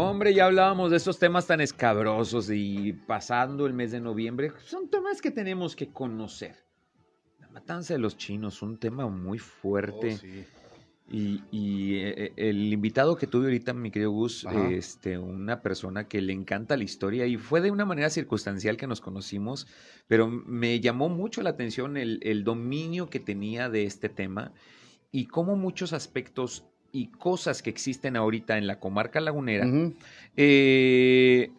Hombre, ya hablábamos de esos temas tan escabrosos y pasando el mes de noviembre, son temas que tenemos que conocer. La matanza de los chinos, un tema muy fuerte. Oh, sí. Y, y, eh, el invitado que tuve ahorita, mi querido Gus, Ajá. este, una persona que le encanta la historia y fue de una manera circunstancial que nos conocimos, pero me llamó mucho la atención el, el dominio que tenía de este tema y cómo muchos aspectos y cosas que existen ahorita en la comarca lagunera, eh,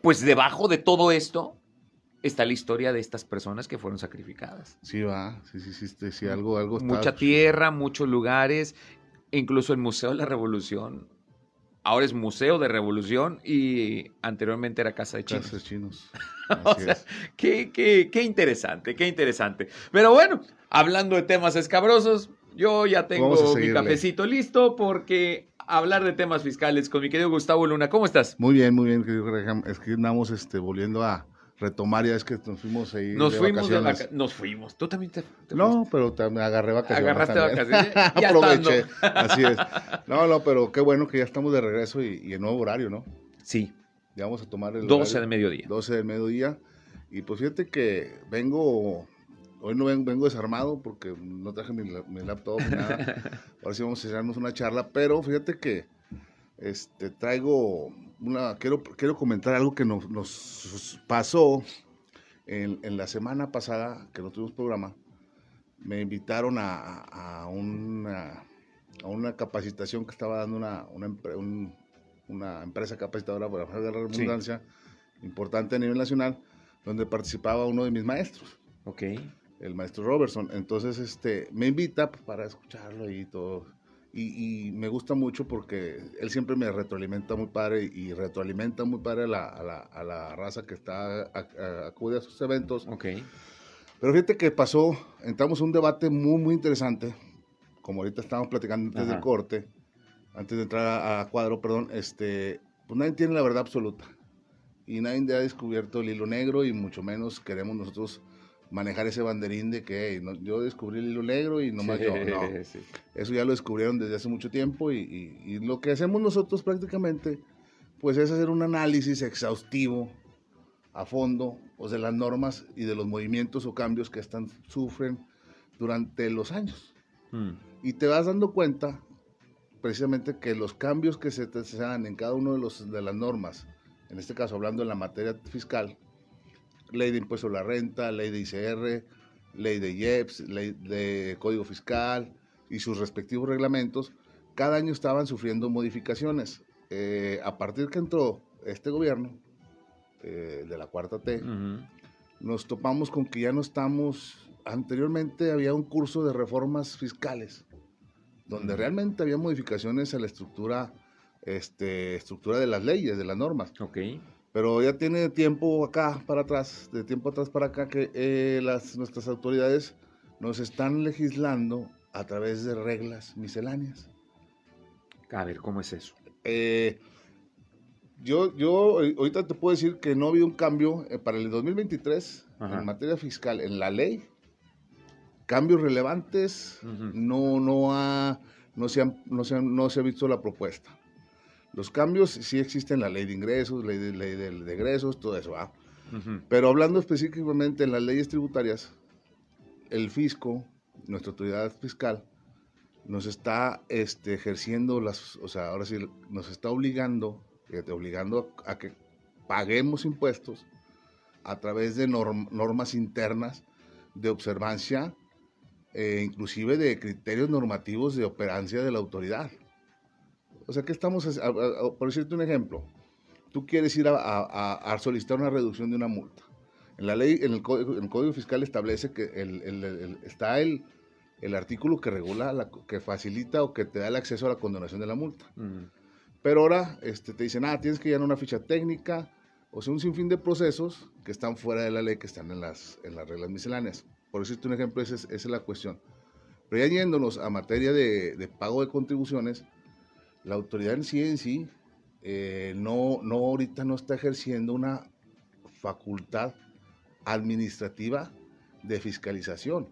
pues debajo de todo esto está la historia de estas personas que fueron sacrificadas. Sí, va. Sí, sí, sí, sí, sí, algo, algo está- Mucha tierra, muchos lugares, incluso el Museo de la Revolución. Ahora es Museo de Revolución y anteriormente era Casa de Chinos. Casas chinos. O sea, es. qué, qué- qué interesante, qué interesante. Pero bueno, hablando de temas escabrosos, yo ya tengo mi cafecito listo porque hablar de temas fiscales con mi querido Gustavo Luna. ¿Cómo estás? Muy bien, muy bien, querido Graham. Es que andamos este, volviendo a retomar, ya es que nos fuimos ahí. Nos de fuimos de vacaciones. vaca- Nos fuimos. ¿Tú también te, te No, pero también agarré vacaciones. Agarraste también. vacaciones, ya Aproveché. Así es. No, no, pero qué bueno que ya estamos de regreso y, y en nuevo horario, ¿no? Sí, Ya vamos a tomar el 12 de horario, mediodía. 12 del mediodía. Y pues fíjate que vengo, hoy no vengo, vengo desarmado porque no traje mi, mi laptop ni nada. Ahora sí vamos a echarnos una charla, pero fíjate que este, traigo una, quiero, quiero comentar algo que nos, nos pasó en, en la semana pasada, que no tuvimos programa. Me invitaron a, a una, a una capacitación que estaba dando una, una, empre- un- una empresa capacitadora, por la redundancia, importante a nivel nacional, donde participaba uno de mis maestros Ok. El maestro Robertson. Entonces, este, me invita para escucharlo y todo. Y, y me gusta mucho porque él siempre me retroalimenta muy padre y retroalimenta muy padre a la, a la, a la raza que está a- a- acude a sus eventos. Ok. Pero fíjate que pasó, entramos a un debate muy, muy interesante, como ahorita estábamos platicando antes Ajá. del corte, antes de entrar a, a cuadro, perdón, este, pues nadie tiene la verdad absoluta. Y nadie ha descubierto el hilo negro y mucho menos queremos nosotros manejar ese banderín de que "Hey, no, yo descubrí el hilo negro y nomás yo. No, Sí. eso ya lo descubrieron desde hace mucho tiempo y, y- y lo que hacemos nosotros prácticamente pues es hacer un análisis exhaustivo a fondo pues, de las normas y de los movimientos o cambios que están sufren durante los años. Mm. Y te vas dando cuenta precisamente que los cambios que se, te- se dan en cada uno de, los, de las normas, en este caso hablando en la materia fiscal, ley de impuesto a la renta, ley de ICR, ley de IEPS, ley de código fiscal y sus respectivos reglamentos, cada año estaban sufriendo modificaciones. Eh, a partir que entró este gobierno, eh, de la cuarta T, Ujú. nos topamos con que ya no estamos, anteriormente había un curso de reformas fiscales, donde Ujú. realmente había modificaciones a la estructura, este, estructura de las leyes, de las normas. Ok. Pero ya tiene tiempo acá para atrás, de tiempo atrás para acá, que eh, las, nuestras autoridades nos están legislando a través de reglas misceláneas. A ver, ¿cómo es eso? Eh, yo, yo eh, ahorita te puedo decir que no ha habido un cambio eh, para el 2023 Ajá. en materia fiscal, en la ley. Cambios relevantes, no, no, ha, no, se han- no, se han- no se ha visto la propuesta. Los cambios sí existen en la ley de ingresos, ley de, ley de, de egresos, todo eso. Pero hablando específicamente en las leyes tributarias, el fisco, nuestra autoridad fiscal, nos está este, ejerciendo las, o sea, ahora sí, nos está obligando, fíjate, obligando a, a que paguemos impuestos a través de norm- normas internas de observancia, eh, inclusive de criterios normativos de operancia de la autoridad. O sea, que estamos, hac- a- a- a- por decirte un ejemplo, tú quieres ir a, a- a- solicitar una reducción de una multa. En la ley, en el código, en el código fiscal establece que el- el- está el, artículo que regula, la- que facilita o que te da el acceso a la condonación de la multa. Mm. Pero ahora este, te dicen, ah, tienes que llenar una ficha técnica, o sea, un sinfín de procesos que están fuera de la ley, que están en las, en las reglas misceláneas. Por decirte un ejemplo, esa es, esa es la cuestión. Pero ya yéndonos a materia de, de pago de contribuciones, la autoridad en sí en sí eh, no, no ahorita no está ejerciendo una facultad administrativa de fiscalización.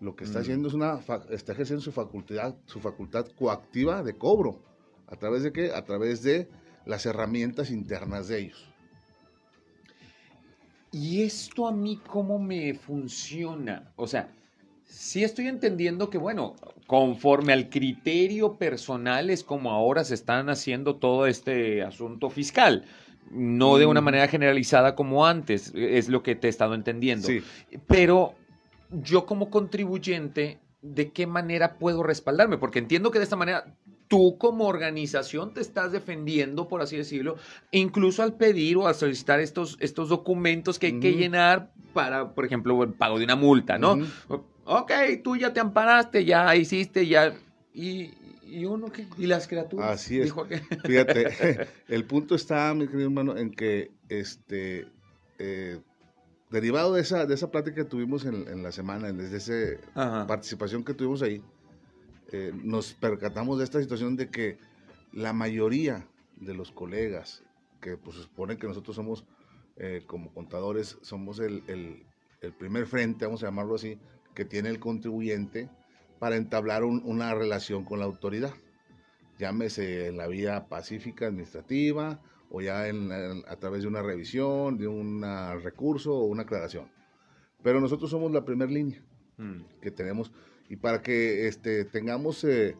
Lo que está Mm. haciendo es una está ejerciendo su facultad, su facultad coactiva de cobro. ¿A través de qué? A través de las herramientas internas de ellos. ¿Y esto a mí cómo me funciona? O sea, sí estoy entendiendo que, bueno, conforme al criterio personal es como ahora se están haciendo todo este asunto fiscal. No de una Mm. manera generalizada como antes, es lo que te he estado entendiendo. Sí, Pero yo como contribuyente, ¿de qué manera puedo respaldarme? Porque entiendo que de esta manera tú como organización te estás defendiendo, por así decirlo, incluso al pedir o al solicitar estos, estos documentos que hay que llenar para, por ejemplo, el pago de una multa, ¿no? Ok, tú ya te amparaste, ya hiciste, ya... ¿Y, y uno qué? ¿Y las criaturas? Así es. Dijo que- Fíjate, el punto está, mi querido hermano, en que este eh, derivado de esa, de esa plática que tuvimos en, en la semana, desde esa Ajá. participación que tuvimos ahí, eh, nos percatamos de esta situación de que la mayoría de los colegas, que pues se supone que nosotros somos eh, como contadores, somos el, el- el primer frente, vamos a llamarlo así, que tiene el contribuyente para entablar un- una relación con la autoridad. Llámese en la vía pacífica administrativa o ya en a través de una revisión, de un recurso o una aclaración. Pero nosotros somos la primera línea Mm. que tenemos y para que este tengamos eh,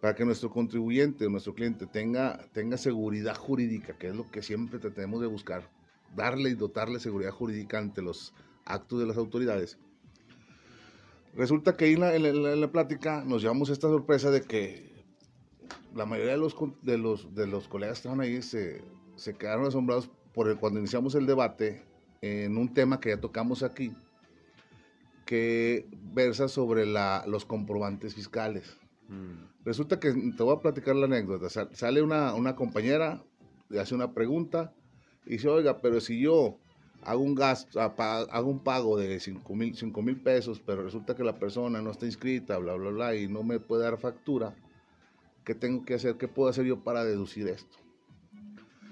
para que nuestro contribuyente nuestro cliente tenga tenga seguridad jurídica que es lo que siempre tenemos de buscar darle y dotarle seguridad jurídica ante los actos de las autoridades resulta que ahí en la, en la- en la plática nos llevamos esta sorpresa de que la mayoría de los de los de los colegas que estaban ahí se, se quedaron asombrados por el, cuando iniciamos el debate en un tema que ya tocamos aquí que versa sobre la, los comprobantes fiscales. Mm. Resulta que te voy a platicar la anécdota. Sal- Sale una, una compañera, le hace una pregunta y dice, oiga, pero si yo hago un gasto, hago un pago de 5 mil mil pesos, pero resulta que la persona no está inscrita, bla, bla, bla, y no me puede dar factura, ¿qué tengo que hacer? ¿Qué puedo hacer yo para deducir esto?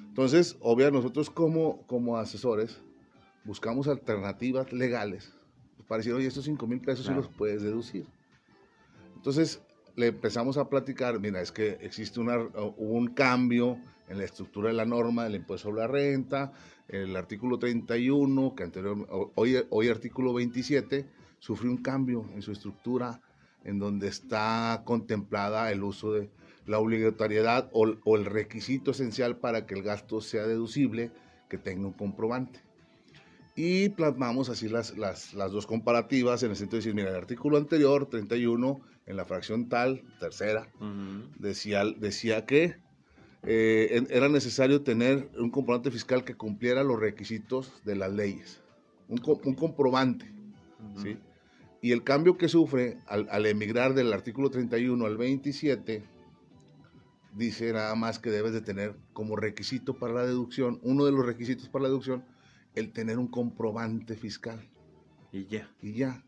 Entonces, obvio, nosotros como, como asesores buscamos alternativas legales para decir, oye, estos 5 mil pesos sí Claro. los puedes deducir. Entonces, le empezamos a platicar, mira, es que existe una, un cambio en la estructura de la norma del impuesto sobre la renta, el artículo 31, que anterior, hoy, hoy artículo 27, sufrió un cambio en su estructura, en donde está contemplada el uso de la obligatoriedad o, o el requisito esencial para que el gasto sea deducible, que tenga un comprobante. Y plasmamos así las, las, las dos comparativas en el sentido de decir, mira, el artículo anterior, 31, en la fracción tal, tercera, decía, decía que eh, era necesario tener un comprobante fiscal que cumpliera los requisitos de las leyes, un, co- un comprobante. ¿sí? Y el cambio que sufre al, al emigrar del artículo 31 al 27, dice nada más que debes de tener como requisito para la deducción, uno de los requisitos para la deducción, el tener un comprobante fiscal Y ya. y ya.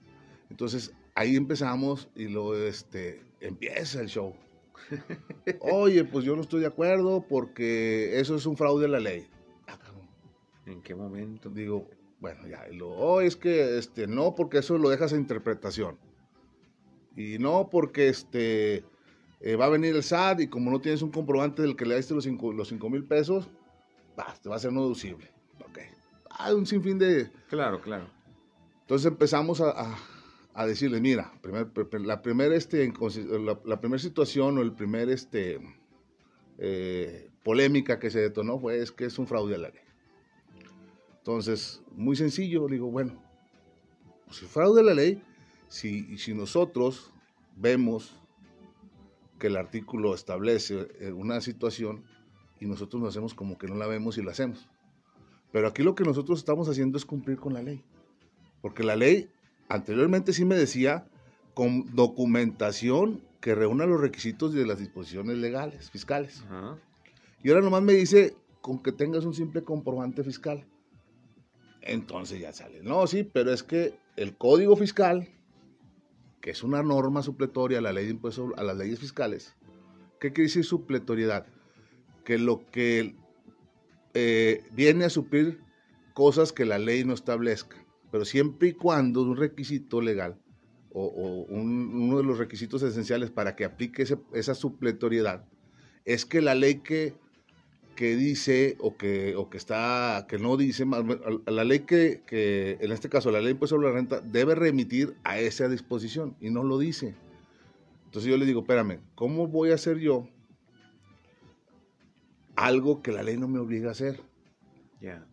Entonces ahí empezamos y luego este, empieza el show. Oye, pues yo no estoy de acuerdo porque eso es un fraude a la ley. Ah, cabrón. ¿En qué momento? Digo, bueno, ya, y luego, oh, es que este, no, porque eso lo dejas a interpretación. Y no, porque este, eh, va a venir el SAT y como no tienes un comprobante del que le diste los cinco, los cinco mil pesos, bah, te va a ser no deducible. Ok. Hay un sinfín de, Claro, claro. entonces empezamos a, a, a decirle, mira, primer, pr- la primera este, la, la primera situación o el primer este, eh, polémica que se detonó fue es que es un fraude a la ley. Entonces, muy sencillo, digo, bueno, pues si fraude a la ley, si, si nosotros vemos que el artículo establece eh, una situación y nosotros nos hacemos como que no la vemos y la hacemos. Pero aquí lo que nosotros estamos haciendo es cumplir con la ley. Porque la ley anteriormente sí me decía con documentación que reúna los requisitos de las disposiciones legales, fiscales. Ajá. Y ahora nomás me dice con que tengas un simple comprobante fiscal. Entonces ya sale. No, sí, pero es que el código fiscal, que es una norma supletoria a la ley de impuestos a las leyes fiscales, ¿qué quiere decir supletoriedad? Que lo que eh, viene a suplir cosas que la ley no establezca, pero siempre y cuando un requisito legal o, un- uno de los requisitos esenciales para que aplique ese- esa supletoriedad es que la ley que que dice o que, o que está, que no dice, la ley que, que, en este caso, la ley de impuesto sobre la renta debe remitir a esa disposición y no lo dice. Entonces yo le digo, espérame, ¿cómo voy a hacer yo algo que la ley no me obliga a hacer? Ya.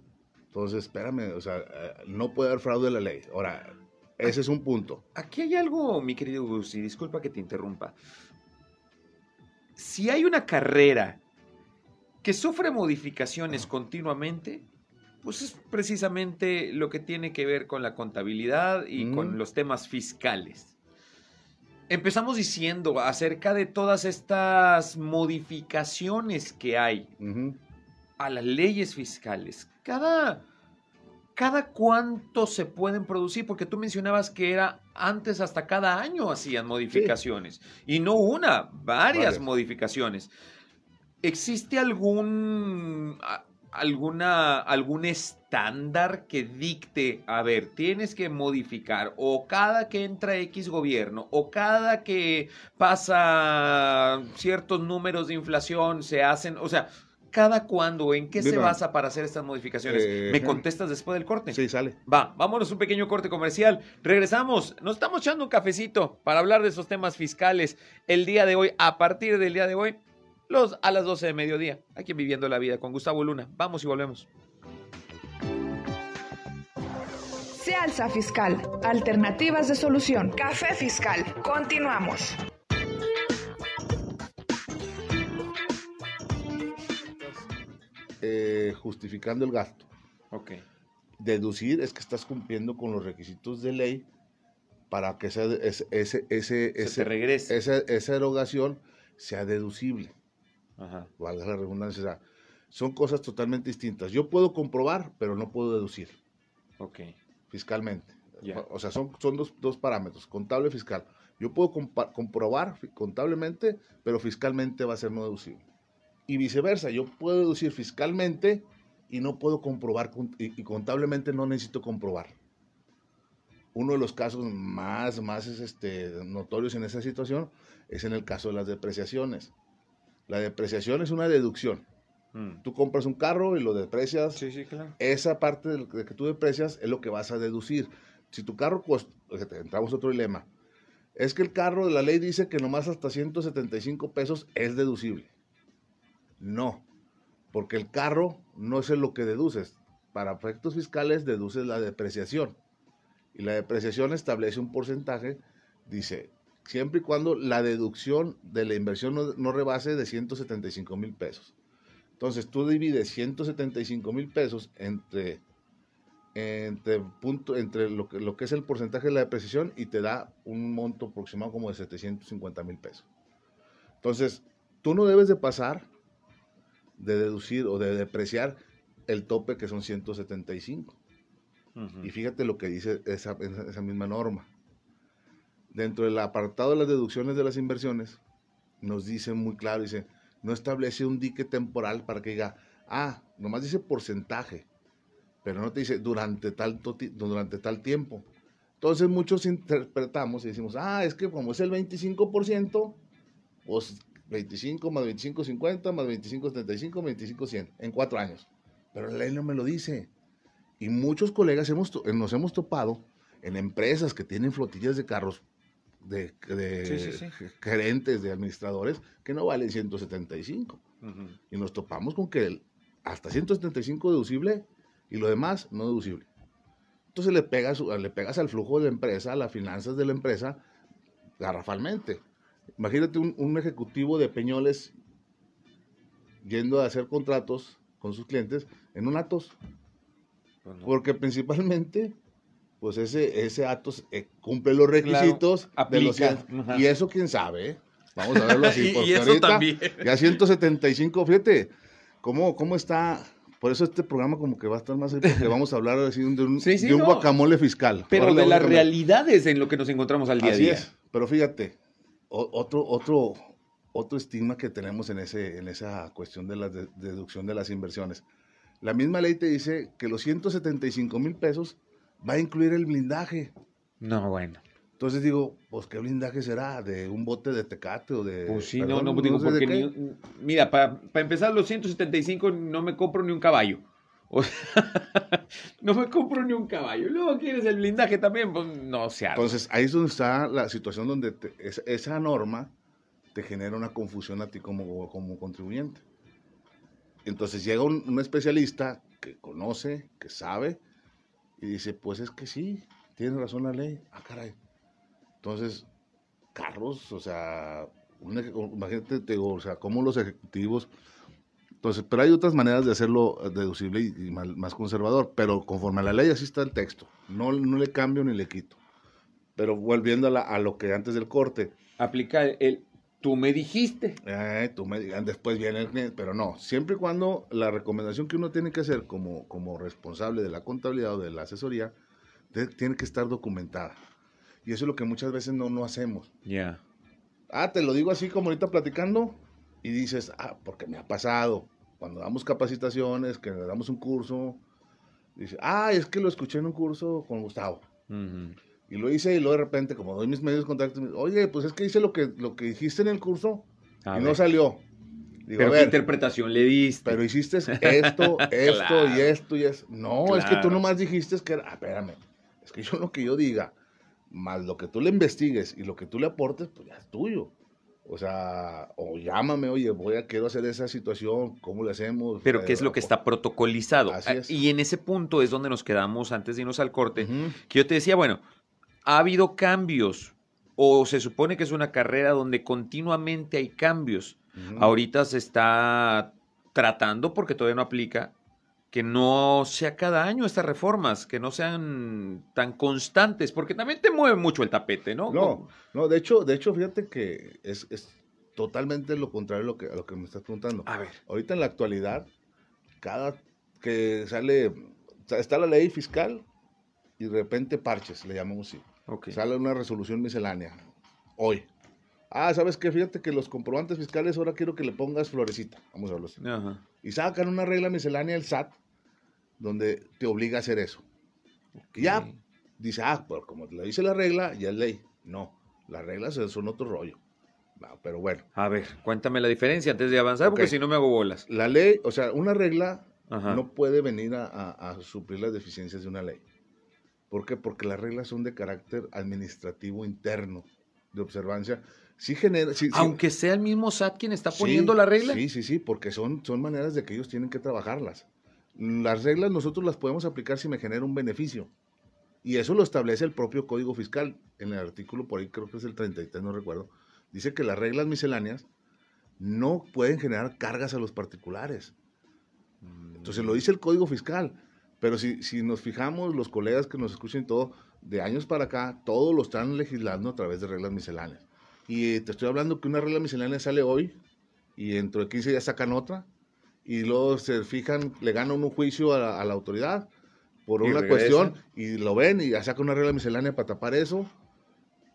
Entonces, espérame, o sea, eh, no puede haber fraude de la ley. Ahora, ese es un punto. Aquí hay algo, mi querido Gus, y disculpa que te interrumpa. Si hay una carrera que sufre modificaciones continuamente, pues es precisamente lo que tiene que ver con la contabilidad y con los temas fiscales. Empezamos diciendo acerca de todas estas modificaciones que hay a las leyes fiscales. Cada, cada cuánto se pueden producir, porque tú mencionabas que era antes hasta cada año hacían modificaciones. Y no una, varias modificaciones. ¿Existe algún, alguna, algún estándar que dicte, a ver, tienes que modificar o cada que entra X gobierno o cada que pasa ciertos números de inflación se hacen, o sea, ¿Cada cuándo? ¿En qué se basa para hacer estas modificaciones? Eh, ¿Me contestas después del corte? Sí, sale. Va, vámonos un pequeño corte comercial. Regresamos. Nos estamos echando un cafecito para hablar de esos temas fiscales el día de hoy, a partir del día de hoy los, a las 12 de mediodía, aquí en Viviendo la Vida con Gustavo Luna. Vamos y volvemos. Se alza fiscal. Alternativas de solución. Café fiscal. Continuamos. Justificando el gasto. Ok. Deducir es que estás cumpliendo con los requisitos de ley para que ese, ese, ese, ese, regrese. esa erogación sea deducible. Ajá. valga la redundancia, son cosas totalmente distintas. Yo puedo comprobar, pero no puedo deducir. Ok. Fiscalmente. O sea, son, son dos, dos, parámetros, contable y fiscal. Yo puedo comprobar contablemente, pero fiscalmente va a ser no deducible. Y viceversa, yo puedo deducir fiscalmente y no puedo comprobar, y, contablemente no necesito comprobar. Uno de los casos más, más este, notorios en esa situación es en el caso de las depreciaciones. La depreciación es una deducción. Mm. Tú compras un carro y lo deprecias. Sí, sí, claro. Esa parte de, que tú deprecias es lo que vas a deducir. Si tu carro cuesta, entramos a otro dilema, es que el carro de la ley dice que nomás hasta 175 pesos es deducible. No, porque el carro no es lo que deduces. Para efectos fiscales deduces la depreciación. Y la depreciación establece un porcentaje, dice, siempre y cuando la deducción de la inversión no, rebase de 175 mil pesos. Entonces tú divides 175 mil pesos entre, entre, punto, entre lo, que, lo que es el porcentaje de la depreciación y te da un monto aproximado como de 750 mil pesos. Entonces, tú no debes de pasar de deducir o de depreciar el tope que son 175. Y fíjate lo que dice esa, esa misma norma dentro del apartado de las deducciones de las inversiones, nos dice muy claro, dice, no establece un dique temporal para que diga, ah, nomás dice porcentaje, pero no te dice durante tal, durante tal tiempo. Entonces muchos interpretamos y decimos, ah, es que como es el 25%, pues 25 más 25, 50, más 25, 75, 25, 100, en cuatro años. Pero la ley no me lo dice. Y muchos colegas hemos, nos hemos topado en empresas que tienen flotillas de carros de, gerentes, de administradores, que no valen 175. Y nos topamos con que hasta 175 deducible y lo demás no deducible. Entonces le pegas, le pegas al flujo de la empresa, a las finanzas de la empresa, garrafalmente. Imagínate un, ejecutivo de Peñoles yendo a hacer contratos con sus clientes en un Atos. Pues Porque principalmente pues ese, ese Atos eh, cumple los requisitos de los y eso quién sabe, ¿eh? Vamos a verlo así. y, eso también. Ya 175, fíjate, ¿cómo, cómo está por eso este programa como que va a estar más porque vamos a hablar así de un, de un guacamole fiscal. Pero de las realidades en lo que nos encontramos al día a día. Es. Pero fíjate, otro, otro, otro estigma que tenemos en, ese, en esa cuestión de la deducción de las inversiones. La misma ley te dice que los 175 mil pesos va a incluir el blindaje. No, bueno. Entonces digo, pues qué blindaje será, de un bote de tecate o de... Pues sí, perdón, no, no, digo, sé porque ni- mira, para empezar los 175 no me compro ni un caballo. O sea, no me compro ni un caballo. Luego quieres el blindaje también, pues no se haga. Entonces ahí es donde está la situación donde esa norma te genera una confusión a ti como, como contribuyente. Entonces llega un, un especialista que conoce, que sabe, y dice, pues es que sí, tiene razón la ley. Ah, caray. Entonces, carros, o sea, un eje- imagínate, te digo, o sea, cómo los ejecutivos... Entonces, pero hay otras maneras de hacerlo deducible y, y más, más conservador, pero conforme a la ley así está el texto. No, no le cambio ni le quito. Pero volviendo a, la- a lo que antes del corte, Aplica el, tú me dijiste. eh, tú me después viene el pero no, siempre y cuando la recomendación que uno tiene que hacer como, como responsable de la contabilidad o de la asesoría, de- tiene que estar documentada. Y eso es lo que muchas veces no, no hacemos. Ya. Ah, te lo digo así como ahorita platicando y dices, ah, porque me ha pasado. Cuando damos capacitaciones, que le damos un curso, dice, ah, es que lo escuché en un curso con Gustavo. Ujú. Y lo hice y luego de repente, como doy mis medios de contacto, me dice, oye, pues es que hice lo que, lo que dijiste en el curso A y ver. no salió. Digo, Pero a qué ver, interpretación le diste. pero hiciste esto, esto Claro. y esto y esto. No, es que tú Claro. nomás dijiste que era, ah, espérame, es que yo lo que yo diga, más lo que tú le investigues y lo que tú le aportes, pues ya es tuyo. O sea, o llámame, oye, voy a, quiero hacer esa situación, ¿cómo le hacemos? Pero Eh, ¿qué es lo que o- está protocolizado? Así es. Y en ese punto es donde nos quedamos antes de irnos al corte. Que yo te decía, bueno, ha habido cambios. O se supone que es una carrera donde continuamente hay cambios. Ahorita se está tratando, porque todavía no aplica, que no sea cada año estas reformas, que no sean tan constantes, porque también te mueve mucho el tapete, ¿no? No, no, de hecho, de hecho, fíjate que es, es totalmente lo contrario a lo que, a lo que me estás preguntando. A ver. Ahorita en la actualidad, cada que sale, está la ley fiscal y de repente parches, le llamamos así. ok. Sale una resolución miscelánea, hoy. Ah, ¿sabes qué? Fíjate que los comprobantes fiscales ahora quiero que le pongas florecita, vamos a hablar así. Ajá. Y sacan una regla miscelánea el SAT donde te obliga a hacer eso. Ya dice, ah, pero como le dice la regla, ya es ley. No, las reglas son otro rollo. Va, pero bueno, A ver, cuéntame la diferencia antes de avanzar, porque si no me hago bolas. la ley, o sea, una regla Ajá. no puede venir a, a- a suplir las deficiencias de una ley. ¿Por qué? Porque las reglas son de carácter administrativo interno, de observancia. Sí genera... sí- sí- Aunque sea el mismo SAT quien está poniendo la regla. Sí, sí, sí, porque son, son maneras de que ellos tienen que trabajarlas. Las reglas nosotros las podemos aplicar si me genera un beneficio. Y eso lo establece el propio Código Fiscal. En el artículo, por ahí creo que es el 33, no recuerdo. Dice que las reglas misceláneas no pueden generar cargas a los particulares. Entonces lo dice el Código Fiscal. Pero si, si nos fijamos, los colegas que nos escuchen todo, de años para acá, todo lo están legislando a través de reglas misceláneas. Y te estoy hablando que una regla miscelánea sale hoy y dentro de 15 días sacan otra y luego se fijan, le ganan un juicio a la, a la autoridad por Y una cuestión y lo ven y sacan una regla miscelánea para tapar eso,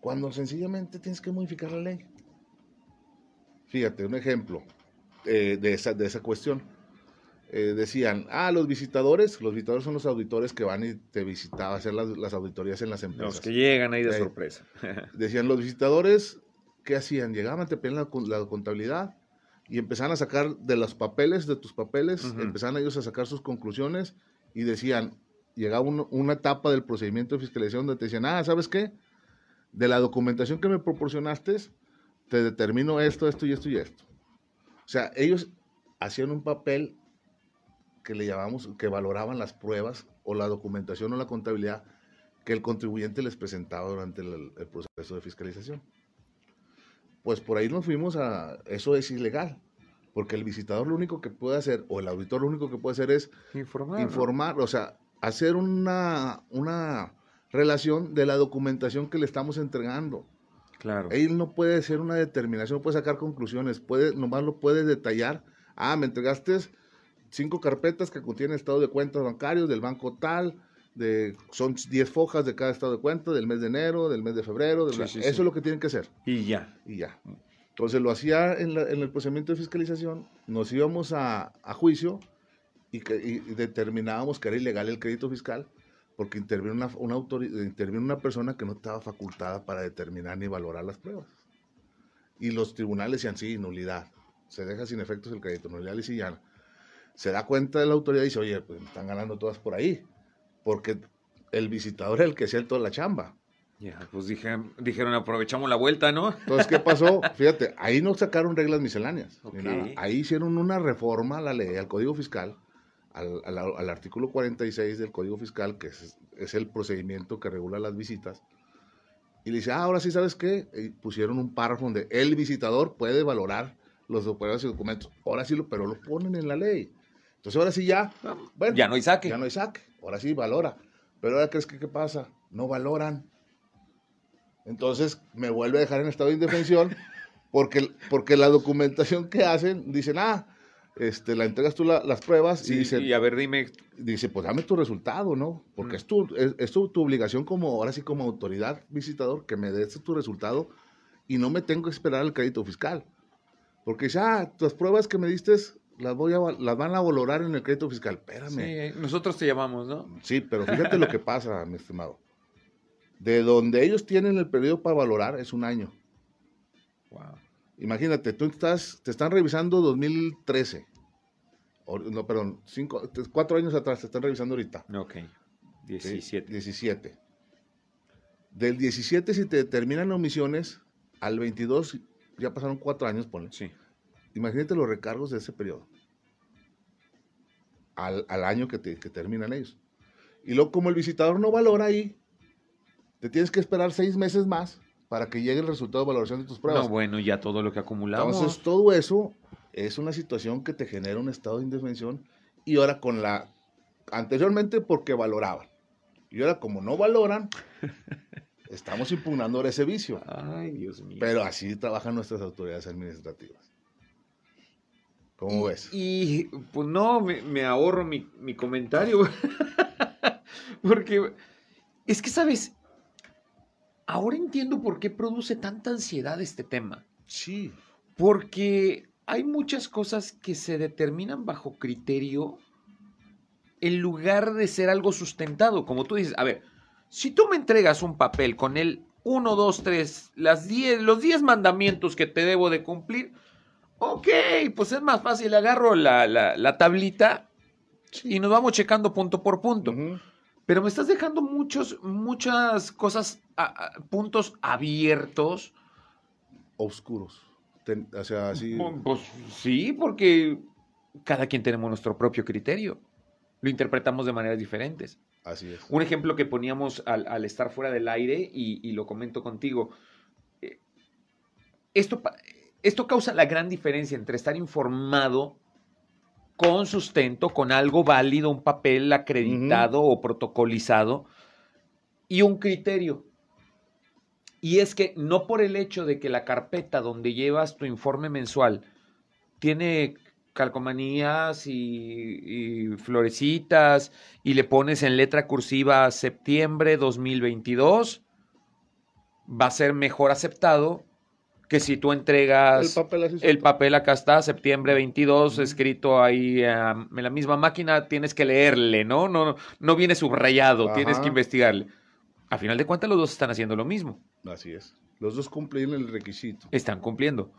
cuando sencillamente tienes que modificar la ley. Fíjate, un ejemplo eh, de, esa, de esa cuestión. Eh, decían, ah, los visitadores, los visitadores son los auditores que van y te visitan a hacer las, las auditorías en las empresas. Los que llegan ahí de sorpresa. Decían, los visitadores, ¿qué hacían? Llegaban, te pedían la, la contabilidad y empezaban a sacar de los papeles, de tus papeles, empezaban ellos a sacar sus conclusiones y decían, llegaba un- una etapa del procedimiento de fiscalización donde te decían, ah, ¿sabes qué? De la documentación que me proporcionaste, te determino esto, esto y esto y esto. O sea, ellos hacían un papel que le llamamos, que valoraban las pruebas o la documentación o la contabilidad que el contribuyente les presentaba durante el, el proceso de fiscalización. Pues por ahí nos fuimos a, eso es ilegal, porque el visitador lo único que puede hacer, o el auditor lo único que puede hacer es Informar. informar, o sea, hacer una, una relación de la documentación que le estamos entregando. Claro. Él no puede hacer una determinación, no puede sacar conclusiones, puede, nomás lo puede detallar. Ah, me entregaste cinco carpetas que contienen estado de cuentas bancarios del banco tal, de, son 10 fojas de cada estado de cuenta del mes de enero, del mes de febrero, del- Sí, sí, eso sí. es lo que tienen que hacer Y ya. y ya. Entonces lo hacía en, la- en el procedimiento de fiscalización, nos íbamos a, a juicio y, que, y determinábamos que era ilegal el crédito fiscal, porque interviene una, una, interviene una persona que no estaba facultada para determinar ni valorar las pruebas. Y los tribunales decían, sí, nulidad. Se deja sin efectos el crédito, nulidad ya Se da cuenta de la autoridad y dice, oye, pues están ganando todas por ahí. Porque el visitador es el que toda la chamba. Ya, pues dijeron, dijeron, aprovechamos la vuelta, ¿no? Entonces, ¿qué pasó? Fíjate, ahí no sacaron reglas misceláneas. Ahí hicieron una reforma a la ley, al Código Fiscal, al, al, artículo 46 del Código Fiscal, que es, es, el procedimiento que regula las visitas. Y le dice, ah, ahora sí, ¿sabes qué? Y pusieron un párrafo donde el visitador puede valorar los documentos y documentos. Ahora sí, lo, pero lo ponen en la ley. Entonces, ahora sí ya, bueno, ya no hay saque. Ya no hay saque. Ahora sí valora. Pero ahora crees que qué pasa? No valoran. Entonces me vuelve a dejar en estado de indefensión porque, porque la documentación que hacen, dicen, ah, este, la entregas tú las pruebas y dice, y a ver, dime. Dice, pues dame tu resultado, ¿no? Porque mm. es, tu, es, tu, obligación como, ahora sí como autoridad visitador, que me des tu resultado y no me tengo que esperar el crédito fiscal. Porque ya, ah, tus pruebas que me diste las, voy a, las van a valorar en el crédito fiscal. Espérame. Sí, nosotros te llamamos, ¿no? Sí, pero fíjate lo que pasa, mi estimado. De donde ellos tienen el periodo para valorar es un año. Wow. Imagínate, tú estás, te están revisando 2013. no, perdón, cinco, cuatro años atrás, te están revisando ahorita. Ok, 17. 17. Del 17, si te determinan omisiones, al 22, ya pasaron cuatro años, ponle. Sí. Imagínate los recargos de ese periodo. Al, año que, que terminan ellos. Y luego, como el visitador no valora ahí, te tienes que esperar seis meses más para que llegue el resultado de valoración de tus pruebas. No, bueno, ya todo lo que acumulamos. Entonces, todo eso es una situación que te genera un estado de indefensión y ahora con la... Anteriormente porque valoraban. Y ahora como no valoran, estamos impugnando ese vicio. Ay, Dios mío. Pero así trabajan nuestras autoridades administrativas. ¿Cómo ves? Y pues no, me, ahorro mi, mi comentario. porque es que, ¿sabes? ahora entiendo por qué produce tanta ansiedad este tema. Sí. Porque hay muchas cosas que se determinan bajo criterio en lugar de ser algo sustentado. Como tú dices, a ver, si tú me entregas un papel con el 1, 2, 3, las los 10 mandamientos que te debo de cumplir, ok, pues es más fácil, agarro la, tablita y nos vamos checando punto por punto. Pero me estás dejando muchos, muchas cosas, puntos abiertos. Oscuros. o sea, así. Pues sí, porque cada quien tenemos nuestro propio criterio. Lo interpretamos de maneras diferentes. Así es. Un ejemplo que poníamos al, estar fuera del aire, y, lo comento contigo. Eh, esto, esto causa la gran diferencia entre estar informado con sustento, con algo válido, un papel acreditado o protocolizado y un criterio. Y es que no por el hecho de que la carpeta donde llevas tu informe mensual tiene calcomanías y, florecitas y le pones en letra cursiva septiembre 2022, va a ser mejor aceptado que si tú entregas el papel, acá está, septiembre 22, escrito ahí en la misma máquina, tienes que leerle, ¿no? No, no viene subrayado, tienes que investigarle. A final de cuentas, los dos están haciendo lo mismo. Así es. Los dos cumplen el requisito. Están cumpliendo.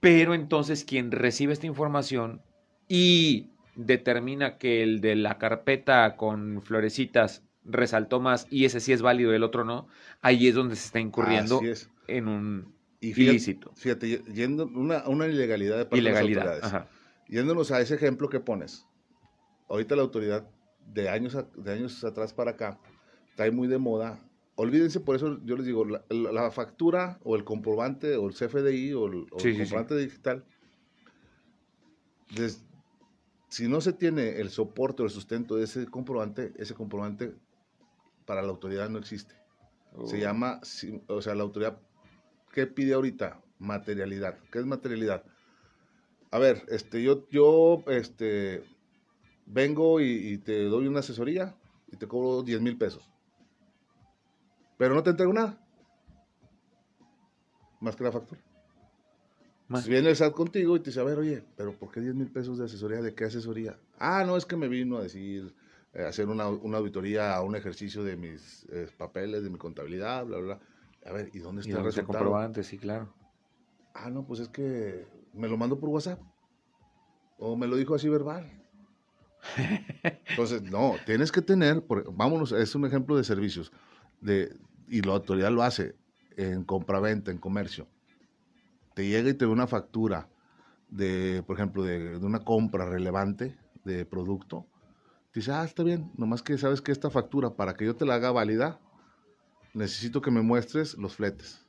Pero entonces, quien recibe esta información y determina que el de la carpeta con florecitas resaltó más y ese sí es válido y el otro no, ahí es donde se está incurriendo en un y ilícito. Fíjate, yendo una, una ilegalidad de parte de las autoridades. Yéndonos a ese ejemplo que pones. Ahorita la autoridad de años, de años atrás para acá está muy de moda. Olvídense, por eso yo les digo, la, factura o el comprobante o el CFDI o el, comprobante digital, si no se tiene el soporte o el sustento de ese comprobante, ese comprobante para la autoridad no existe. Se oh. llama, o sea, la autoridad ¿qué pide ahorita? Materialidad. ¿Qué es materialidad? A ver, este, yo, yo este, vengo y, te doy una asesoría y te cobro 10 mil pesos. Pero no te entrego nada. Más que la factura. Si viene el SAT contigo y te dice, a ver, oye, pero ¿por qué 10 mil pesos de asesoría? ¿De qué asesoría? Ah, no, es que me vino a decir eh, hacer una, una, auditoría a un ejercicio de mis eh, papeles, de mi contabilidad, bla, bla, A ver, ¿y dónde está el resultado? comprobante, sí, claro. Ah, no, pues es que me lo mando por WhatsApp. O me lo dijo así verbal. Entonces, no, tienes que tener, vámonos, es un ejemplo de servicios, de, y la autoridad lo hace en compraventa, en comercio. Te llega y te da una factura de, por ejemplo, de, de una compra relevante de producto. Dice, ah, está bien, nomás que sabes que esta factura, para que yo te la haga válida, necesito que me muestres los fletes.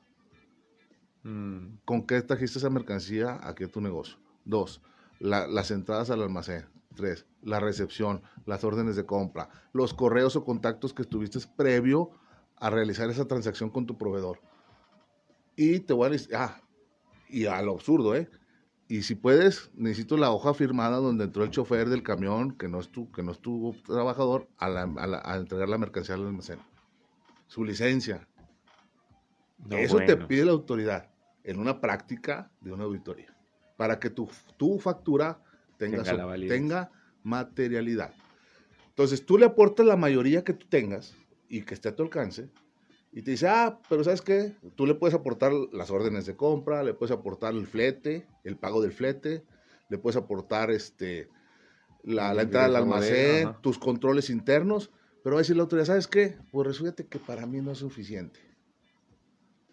Mm. ¿Con qué trajiste esa mercancía aquí a tu negocio? Dos, las entradas al almacén. Tres, la recepción, las órdenes de compra, los correos o contactos que tuviste previo a realizar esa transacción con tu proveedor. Y te voy a decir, ah, y a lo absurdo, ¿eh? Y si puedes, necesito la hoja firmada donde entró el chofer del camión, que no es tu, que no estuvo trabajador, a, entregar la mercancía al almacén. Su licencia. Eso te pide la autoridad en una práctica de una auditoría. Para que tu, tu factura tenga, tenga materialidad. Entonces tú le aportas la mayoría que tú tengas y que esté a tu alcance y te dice, ah, pero ¿sabes qué? Tú le puedes aportar las órdenes de compra, le puedes aportar el flete, el pago del flete, le puedes aportar este, la, entrada al almacén, tus controles internos, pero va a decir la autoridad, ¿sabes qué? Pues resulta que para mí no es suficiente.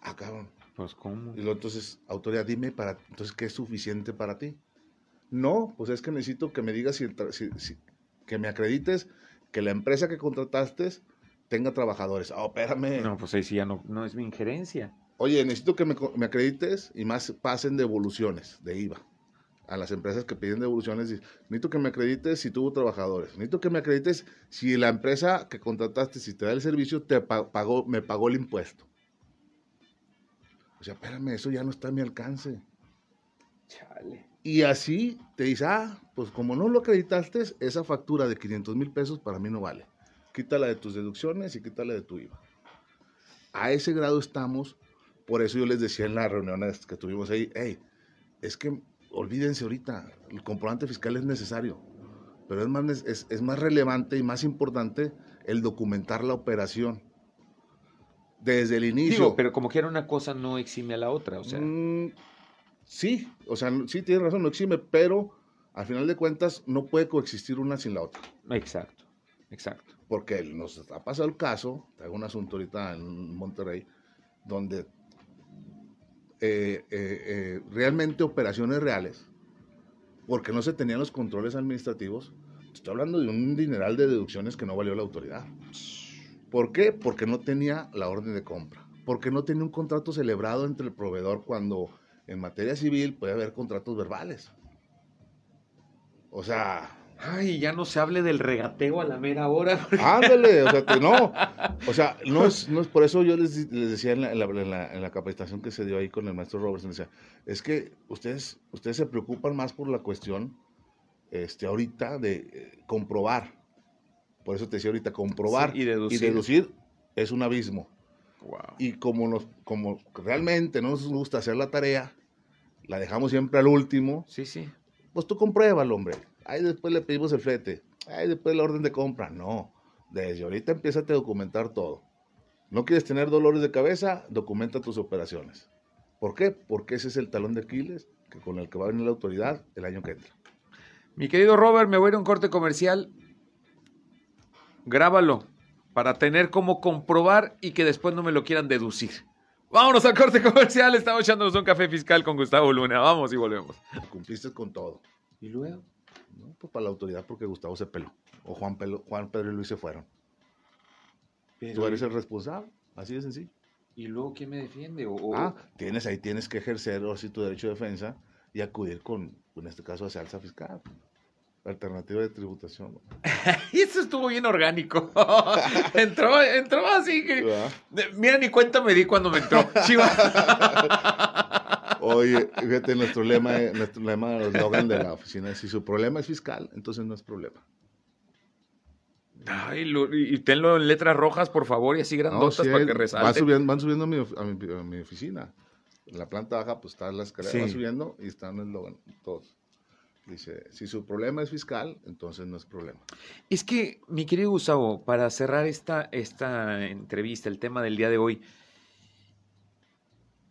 Ah, cabrón. Pues, ¿cómo? Y luego, entonces, autoridad, dime, para, entonces, ¿qué es suficiente para ti? No, pues es que necesito que me digas si, que me acredites que la empresa que contrataste tenga trabajadores. Oh, espérame. No, pues ahí sí ya no, no es mi injerencia. Oye, necesito que me, acredites y más pasen devoluciones de IVA a las empresas que piden devoluciones. Necesito que me acredites si tuvo trabajadores. Necesito que me acredites si la empresa que contrataste, si te da el servicio, te pagó, me pagó el impuesto. O sea, espérame, eso ya no está a mi alcance. Chale. Y así te dice, ah, pues como no lo acreditaste, esa factura de 500 mil pesos para mí no vale quítala de tus deducciones y quítala de tu IVA. A ese grado estamos, por eso yo les decía en las reuniones que tuvimos ahí, hey, es que olvídense ahorita, el comprobante fiscal es necesario, pero es más, es, más relevante y más importante el documentar la operación desde el inicio. pero como que era una cosa no exime a la otra, o sea. Mm, sí, o sea, sí tienes razón, no exime, pero al final de cuentas no puede coexistir una sin la otra. Exacto, exacto porque nos ha pasado el caso, traigo un asunto ahorita en Monterrey, donde eh, eh, eh, realmente operaciones reales, porque no se tenían los controles administrativos, estoy hablando de un dineral de deducciones que no valió la autoridad. ¿Por qué? Porque no tenía la orden de compra, porque no tenía un contrato celebrado entre el proveedor cuando en materia civil puede haber contratos verbales. O sea, Ay, ya no se hable del regateo a la mera hora. Ándale, o sea, que no. O sea, no es, no es por eso yo les, decía en la, en, la, capacitación que se dio ahí con el maestro Robertson, decía, es que ustedes, ustedes se preocupan más por la cuestión este, ahorita de eh, comprobar. Por eso te decía ahorita, comprobar y, deducir. es un abismo. Y como, nos, como realmente no nos gusta hacer la tarea, la dejamos siempre al último. Sí, sí. Pues tú compruébalo, hombre ahí después le pedimos el flete, ahí después la orden de compra. No, desde ahorita empieza a documentar todo. ¿No quieres tener dolores de cabeza? Documenta tus operaciones. ¿Por qué? Porque ese es el talón de Aquiles que con el que va a venir la autoridad el año que entra. Mi querido Robert, me voy a ir a un corte comercial. Grábalo para tener cómo comprobar y que después no me lo quieran deducir. Vámonos al corte comercial. Estamos echándonos un café fiscal con Gustavo Luna. Vamos y volvemos. Cumpliste con todo. ¿Y luego? Pues para la autoridad porque Gustavo se peló. O Juan, Juan Pedro y Luis se fueron. Tú eres el responsable, así de sencillo. ¿Y luego quién me defiende? O, ah, tienes ahí, tienes que ejercer o tu derecho de defensa y acudir con, en este caso, a alza fiscal. Alternativa de tributación. y eso estuvo bien orgánico. entró, entró así que. Mira, ni cuenta me di cuando me entró. Chiva. Oye, fíjate, nuestro lema, nuestro lema, el eslogan de la oficina si su problema es fiscal, entonces no es problema. Ay, y tenlo en letras rojas, por favor, y así grandotas para que resalte. Van subiendo, van subiendo a, mi, oficina. En la planta baja, pues están las escaleras, van subiendo y están el eslogan, todos. Dice, si su problema es fiscal, entonces no es problema. Es que, mi querido Gustavo, para cerrar esta, esta entrevista, el tema del día de hoy,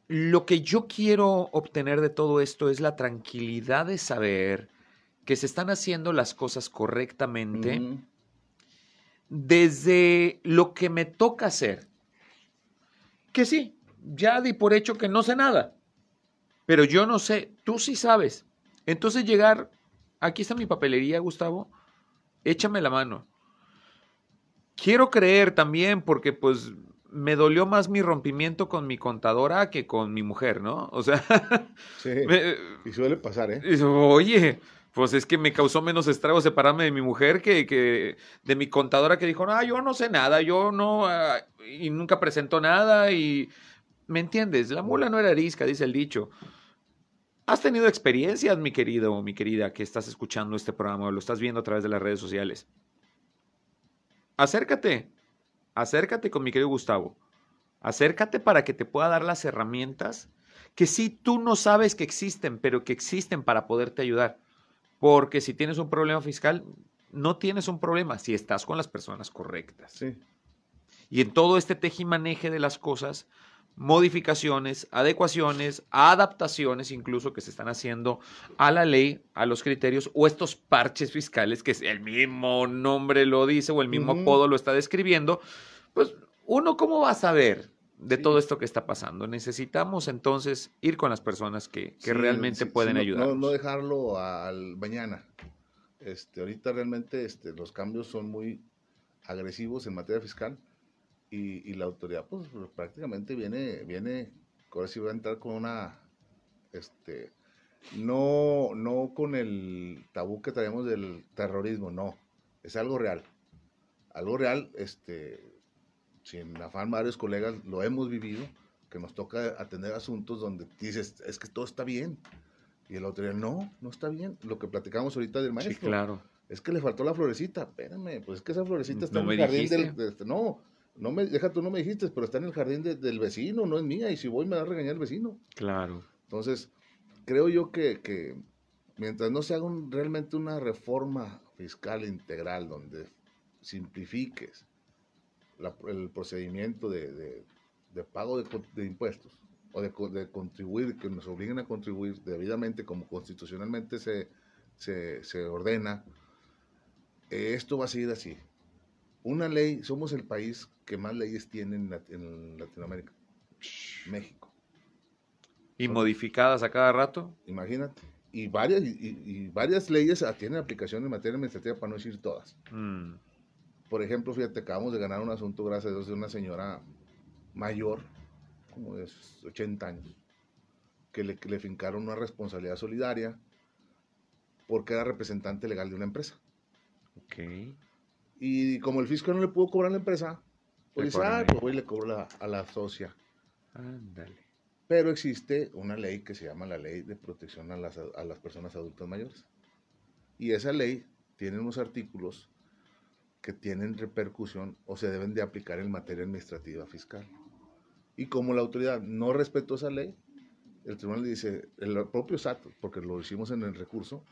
lo que yo quiero obtener de todo esto es la tranquilidad de saber que se están haciendo las cosas correctamente desde lo que me toca hacer. Que sí, ya di por hecho que no sé nada, pero yo no sé, tú sí sabes. Entonces llegar, aquí está mi papelería, Gustavo, échame la mano. Quiero creer también porque pues me dolió más mi rompimiento con mi contadora que con mi mujer, ¿no? O sea, Sí, me- y suele pasar, ¿eh? y, Oye, pues es que me causó menos estrago separarme de mi mujer que, que de mi contadora que dijo, no, yo no sé nada, yo no, ah", y nunca presentó nada y, ¿me entiendes? La mula no era arisca, dice el dicho. ¿Has tenido experiencias, mi querido o mi querida, que estás escuchando este programa o lo estás viendo a través de las redes sociales? Acércate, acércate con mi querido Gustavo. Acércate para que te pueda dar las herramientas que sí tú no sabes que existen, pero que existen para poderte ayudar. Porque si tienes un problema fiscal, no tienes un problema si estás con las personas correctas. Sí. Y en todo este tejimaneje de las cosas, modificaciones, adecuaciones, adaptaciones incluso que se están haciendo a la ley, a los criterios o estos parches fiscales que el mismo nombre lo dice o el mismo Ujú. apodo lo está describiendo, pues uno cómo va a saber de Sí. todo esto que está pasando. Necesitamos entonces ir con las personas que, que Sí, realmente sí, pueden ayudar. No, no dejarlo al mañana. Este, ahorita realmente este, los cambios son muy agresivos en materia fiscal y, y la autoridad pues prácticamente viene, viene, ahora sí va a entrar con una, este, no, no con el tabú que traemos del terrorismo, no, es algo real. Algo real, este, sin afán varios colegas lo hemos vivido, que nos toca atender asuntos donde dices, es que todo está bien. Y el otro día, no, no está bien. Lo que platicamos ahorita del Sí, maestro. claro. Es que le faltó la florecita. Espérame, pues es que esa florecita está No en el jardín dijiste. del. de este- no, no me, deja tú no me dijiste, pero está en el jardín de- del vecino, no es mía. Y si voy me va a regañar el vecino. Claro. Entonces, creo yo que, que mientras no se haga un- realmente una reforma fiscal integral donde simplifiques la- el procedimiento de, de- de pago de, impuestos o de contribuir, que nos obliguen a contribuir debidamente como constitucionalmente se, se, se ordena, eh, esto va a seguir así. Una ley, somos el país que más leyes tiene en, Lat- en Latinoamérica, México. ¿Y modificadas a cada rato? Imagínate. Y varias, y, y- y varias leyes ah, tienen aplicación en materia administrativa, para no decir todas. Mm, Por ejemplo, fíjate, acabamos de ganar un asunto, gracias a Dios, de una señora mayor, como de 80 años, que le, que le fincaron una responsabilidad solidaria porque era representante legal de una empresa. ok. Y como el fisco no le pudo cobrar a la empresa, pues dice, ah, ahí". pues voy y le cobro la- a la socia. Ándale. Pero existe una ley que se llama la Ley de Protección a las, a las Personas Adultas Mayores. Y esa ley tiene unos artículos que tienen repercusión o se deben de aplicar en materia administrativa fiscal. Y como la autoridad no respetó esa ley, el tribunal le dice, el propio SAT, porque lo hicimos en el recurso,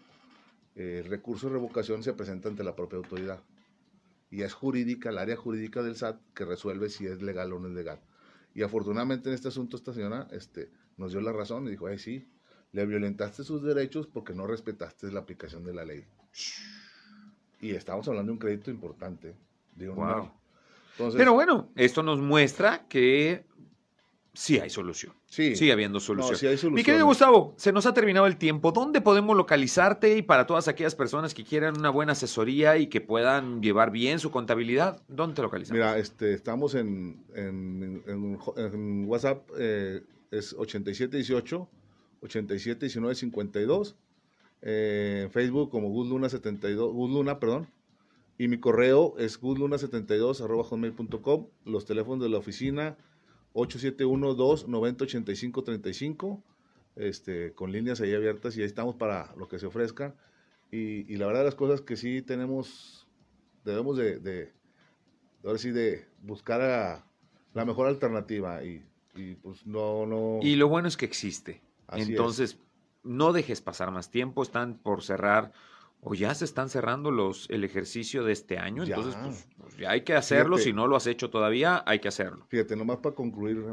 eh, el recurso de revocación se presenta ante la propia autoridad. Y es jurídica, el área jurídica del SAT, que resuelve si es legal o no es legal. Y afortunadamente en este asunto esta señora este, nos dio la razón y dijo, ay sí, le violentaste sus derechos porque no respetaste la aplicación de la ley. Y estamos hablando de un crédito importante. De un Wow. Entonces, Pero bueno, esto nos muestra que sí hay solución. sí, Sigue habiendo solución. sí hay Mi querido Gustavo, se nos ha terminado el tiempo. ¿Dónde podemos localizarte? Y para todas aquellas personas que quieran una buena asesoría y que puedan llevar bien su contabilidad, ¿dónde te localizamos? Mira, este, estamos en, en, en- en WhatsApp, eh, es 8718 871952. Eh, en Facebook como Guzluna72, Guzluna, perdón. Y mi correo es guzluna72 arroba hotmail.com. Los teléfonos de la oficina 8712-908535. Este, con líneas ahí abiertas y ahí estamos para lo que se ofrezca. Y, y la verdad las cosas que sí tenemos, debemos de, de ahora sí de buscar a la mejor alternativa y, y, pues no, no. Y lo bueno es que existe. Así es. Entonces, no dejes pasar más tiempo, están por cerrar o ya se están cerrando los el ejercicio de este año, Ya. entonces pues, hay que hacerlo, Fíjate. si no lo has hecho todavía, hay que hacerlo. Fíjate, nomás para concluir,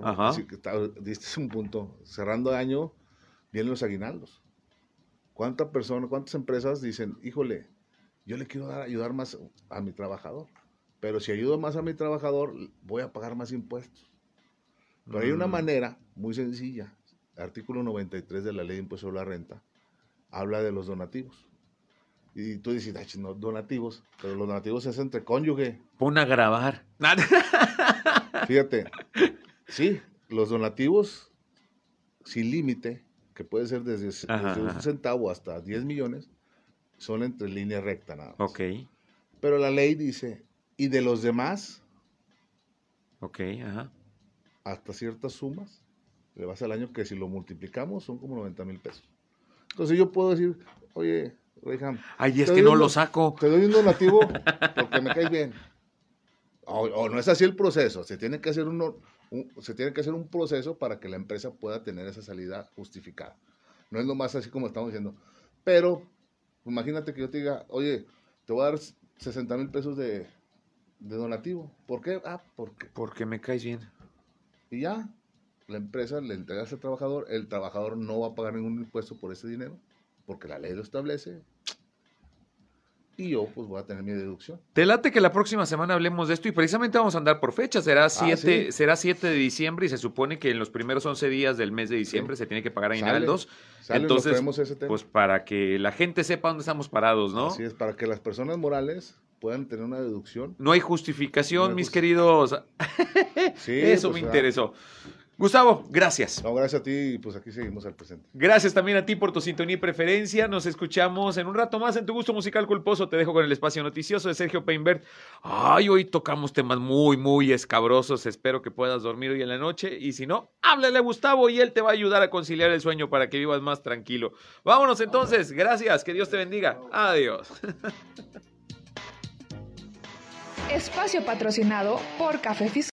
que está- diste un punto. Cerrando año, vienen los aguinaldos. ¿Cuántas personas, cuántas empresas dicen, híjole, yo le quiero dar, ayudar más a mi trabajador? Pero si ayudo más a mi trabajador, voy a pagar más impuestos. Pero hay una Mm. manera muy sencilla. Artículo 93 de la Ley de Impuesto sobre la Renta habla de los donativos. Y tú dices, "Ay, no, donativos, pero los donativos es entre cónyuge. Pon a grabar. Fíjate, sí, los donativos sin límite, que puede ser desde, Ajá, desde ajá. un centavo hasta 10 millones, son entre línea recta nada más. ok, Pero la ley dice, y de los demás, ok, ajá. hasta ciertas sumas, le vas al año que si lo multiplicamos son como 90 mil pesos. Entonces yo puedo decir, oye, Ay, es que no un- lo saco. te doy un donativo porque me caes bien. O, o no es así el proceso, se tiene que hacer uno, un, se tiene que hacer un proceso para que la empresa pueda tener esa salida justificada. No es nomás así como estamos diciendo. Pero imagínate que yo te diga, oye, te voy a dar 60 mil pesos de, de donativo. ¿Por qué? Ah, porque. Porque me caes bien. Y ya, la empresa le entrega al trabajador, el trabajador no va a pagar ningún impuesto por ese dinero, porque la ley lo establece. Y yo pues voy a tener mi deducción. Te late que la próxima semana hablemos de esto y precisamente vamos a andar por fecha. Será 7 sí. será 7 de diciembre y se supone que en los primeros 11 días del mes de diciembre se tiene que pagar aguinaldos. Entonces, traemos ese tema. pues para que la gente sepa dónde estamos parados, ¿no? Así es, para que las personas morales puedan tener una deducción. No hay justificación, No hay mis queridos. Sí, Eso pues, me ah, interesó. Gustavo, gracias. No, gracias a ti y pues aquí seguimos al presente. Gracias también a ti por tu sintonía y preferencia. Nos escuchamos en un rato más en tu gusto musical culposo. Te dejo con el espacio noticioso de Sergio Peinbert. Ay, hoy tocamos temas muy, muy escabrosos. Espero que puedas dormir hoy en la noche. Y si no, háblale a Gustavo y él te va a ayudar a conciliar el sueño para que vivas más tranquilo. Vámonos entonces. Gracias. Que Dios te bendiga. Adiós. Espacio patrocinado por Café Fiscal.